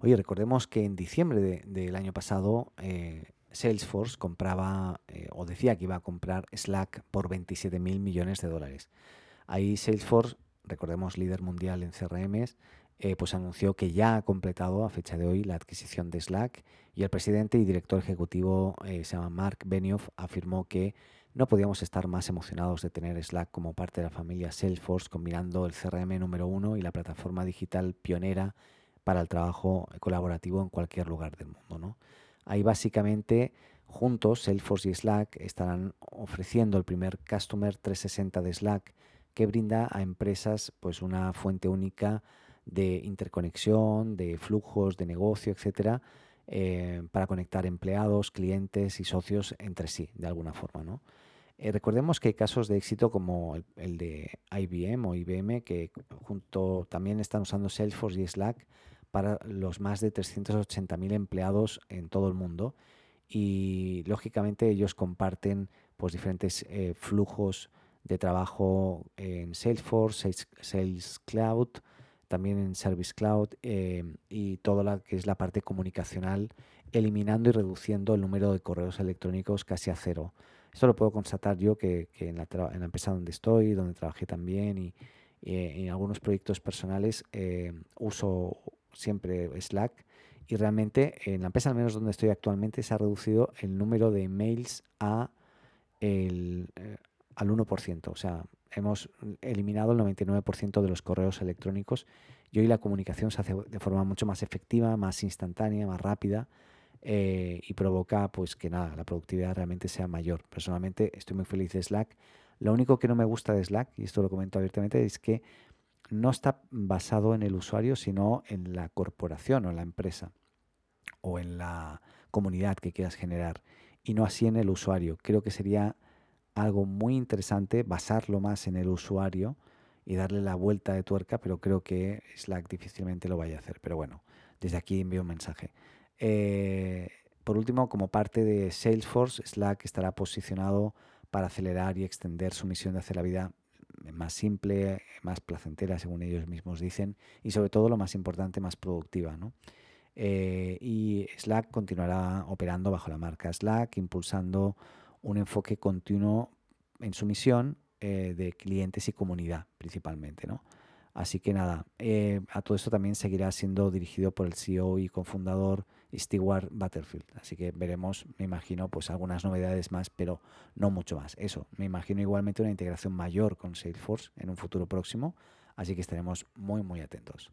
Oye, recordemos que en diciembre del año pasado eh, Salesforce compraba eh, o decía que iba a comprar Slack por 27 mil millones de dólares. Ahí Salesforce, recordemos líder mundial en CRMs, eh, pues anunció que ya ha completado a fecha de hoy la adquisición de Slack y el presidente y director ejecutivo, se llama Mark Benioff, afirmó que no podíamos estar más emocionados de tener Slack como parte de la familia Salesforce, combinando el CRM número uno y la plataforma digital pionera para el trabajo colaborativo en cualquier lugar del mundo. ¿no? Ahí básicamente juntos Salesforce y Slack estarán ofreciendo el primer Customer 360 de Slack que brinda a empresas pues una fuente única de interconexión, de flujos de negocio, etcétera, eh, para conectar empleados, clientes y socios entre sí, de alguna forma. ¿no? Eh, recordemos que hay casos de éxito como el, de IBM o IBM, que junto también están usando Salesforce y Slack para los más de 380.000 empleados en todo el mundo. Y lógicamente ellos comparten pues, diferentes eh, flujos de trabajo en Salesforce, Sales, Cloud, también en Service Cloud eh, y toda la que es la parte comunicacional, eliminando y reduciendo el número de correos electrónicos casi a cero. Esto lo puedo constatar yo que, en, la empresa donde estoy, donde trabajé también y, en algunos proyectos personales eh, uso siempre Slack y realmente en la empresa al menos donde estoy actualmente se ha reducido el número de emails a el, eh, al 1%. O sea, hemos eliminado el 99% de los correos electrónicos y hoy la comunicación se hace de forma mucho más efectiva, más instantánea, más rápida eh, y provoca pues que nada, la productividad realmente sea mayor. Personalmente estoy muy feliz de Slack. Lo único que no me gusta de Slack, y esto lo comento abiertamente, es que no está basado en el usuario, sino en la corporación o en la empresa o en la comunidad que quieras generar y no así en el usuario. Creo que sería algo muy interesante basarlo más en el usuario y darle la vuelta de tuerca, pero creo que Slack difícilmente lo vaya a hacer. Pero bueno, desde aquí envío un mensaje. Eh, por último, como parte de Salesforce, Slack estará posicionado para acelerar y extender su misión de hacer la vida más simple, más placentera, según ellos mismos dicen, y sobre todo lo más importante, más productiva. Eh, y Slack continuará operando bajo la marca Slack, impulsando un enfoque continuo en su misión eh, de clientes y comunidad principalmente. ¿no? Así que nada, eh, a todo esto también seguirá siendo dirigido por el CEO y cofundador Stewart Butterfield. Así que veremos, me imagino, pues algunas novedades más, pero no mucho más. Eso, me imagino igualmente una integración mayor con Salesforce en un futuro próximo. Así que estaremos muy, muy atentos.